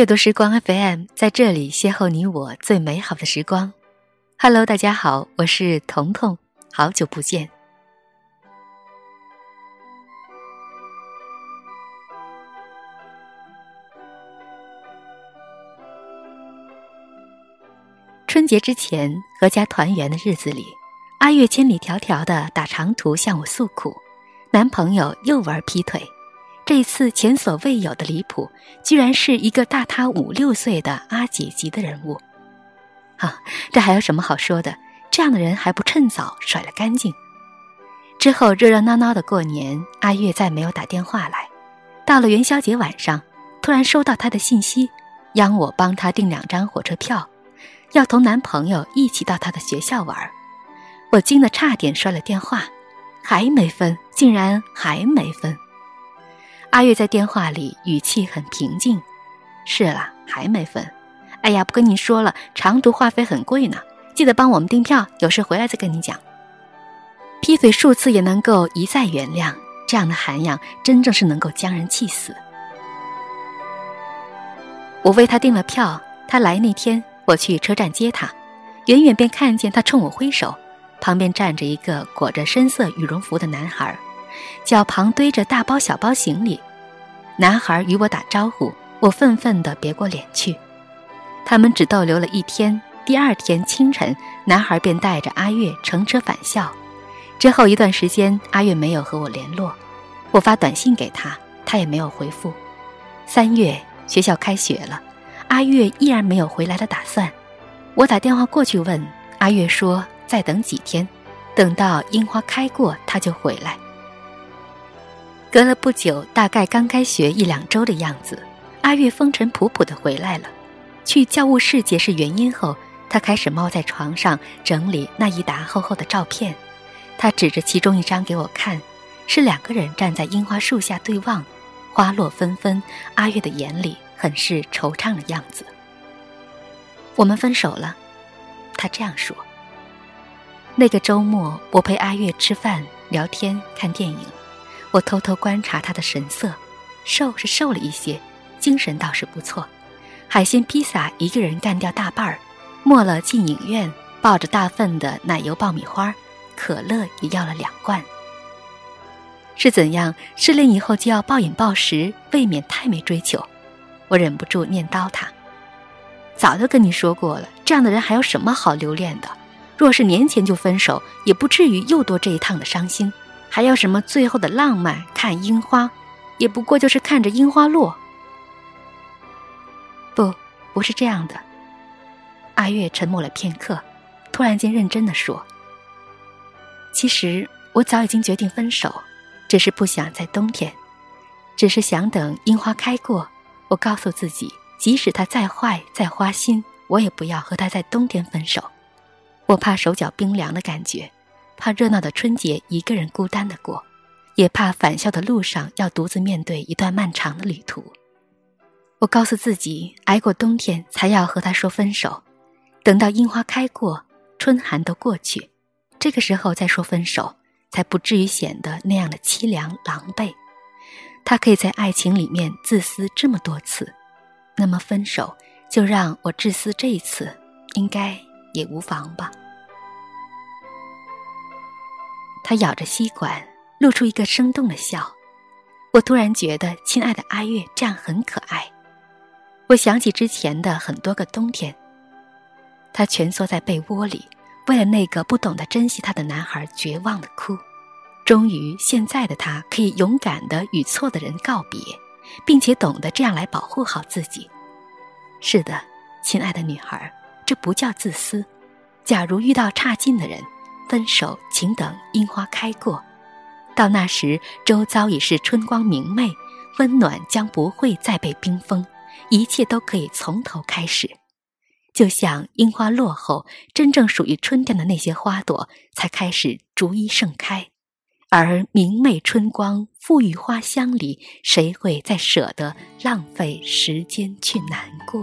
阅读时光 FM 在这里邂逅你我最美好的时光。Hello，大家好，我是彤彤，好久不见。春节之前，阖家团圆的日子里，阿月千里迢迢的打长途向我诉苦，男朋友又玩劈腿。这次前所未有的离谱，居然是一个大他五六岁的阿姐级的人物。啊，这还有什么好说的？这样的人还不趁早甩了干净。之后热热闹闹的过年，阿月再没有打电话来。到了元宵节晚上，突然收到她的信息，央我帮她订两张火车票，要同男朋友一起到她的学校玩。我惊得差点摔了电话，还没分，竟然还没分。阿月在电话里语气很平静：“是了，还没分。哎呀，不跟你说了，长途话费很贵呢，记得帮我们订票。有事回来再跟你讲。劈腿数次也能够一再原谅，这样的涵养真正是能够将人气死。我为他订了票，他来那天我去车站接他，远远便看见他冲我挥手，旁边站着一个裹着深色羽绒服的男孩。”脚旁堆着大包小包行李，男孩与我打招呼，我愤愤地别过脸去。他们只逗留了一天，第二天清晨，男孩便带着阿月乘车返校。之后一段时间，阿月没有和我联络，我发短信给他，他也没有回复。三月学校开学了，阿月依然没有回来的打算。我打电话过去问，阿月说再等几天，等到樱花开过，他就回来。隔了不久，大概刚开学一两周的样子，阿月风尘仆仆的回来了。去教务室解释原因后，他开始猫在床上整理那一沓厚厚的照片。他指着其中一张给我看，是两个人站在樱花树下对望，花落纷纷。阿月的眼里很是惆怅的样子。我们分手了，他这样说。那个周末，我陪阿月吃饭、聊天、看电影。我偷偷观察他的神色，瘦是瘦了一些，精神倒是不错。海鲜披萨一个人干掉大半儿，末了进影院，抱着大份的奶油爆米花，可乐也要了两罐。是怎样？失恋以后就要暴饮暴食，未免太没追求。我忍不住念叨他：“早就跟你说过了，这样的人还有什么好留恋的？若是年前就分手，也不至于又多这一趟的伤心。”还要什么最后的浪漫？看樱花，也不过就是看着樱花落。不，不是这样的。阿月沉默了片刻，突然间认真的说：“其实我早已经决定分手，只是不想在冬天，只是想等樱花开过。我告诉自己，即使他再坏再花心，我也不要和他在冬天分手。我怕手脚冰凉的感觉。”怕热闹的春节一个人孤单的过，也怕返校的路上要独自面对一段漫长的旅途。我告诉自己，挨过冬天才要和他说分手，等到樱花开过，春寒都过去，这个时候再说分手，才不至于显得那样的凄凉狼狈。他可以在爱情里面自私这么多次，那么分手就让我自私这一次，应该也无妨吧。他咬着吸管，露出一个生动的笑。我突然觉得，亲爱的阿月这样很可爱。我想起之前的很多个冬天，他蜷缩在被窝里，为了那个不懂得珍惜他的男孩绝望的哭。终于，现在的他可以勇敢的与错的人告别，并且懂得这样来保护好自己。是的，亲爱的女孩，这不叫自私。假如遇到差劲的人。分手，请等樱花开过，到那时，周遭已是春光明媚，温暖将不会再被冰封，一切都可以从头开始。就像樱花落后，真正属于春天的那些花朵才开始逐一盛开，而明媚春光、馥郁花香里，谁会再舍得浪费时间去难过？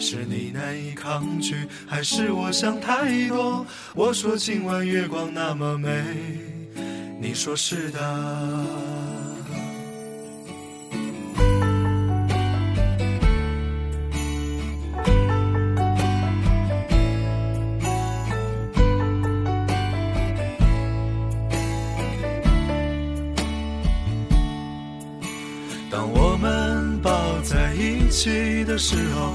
是你难以抗拒，还是我想太多？我说今晚月光那么美，你说是的。当我们抱在一起的时候，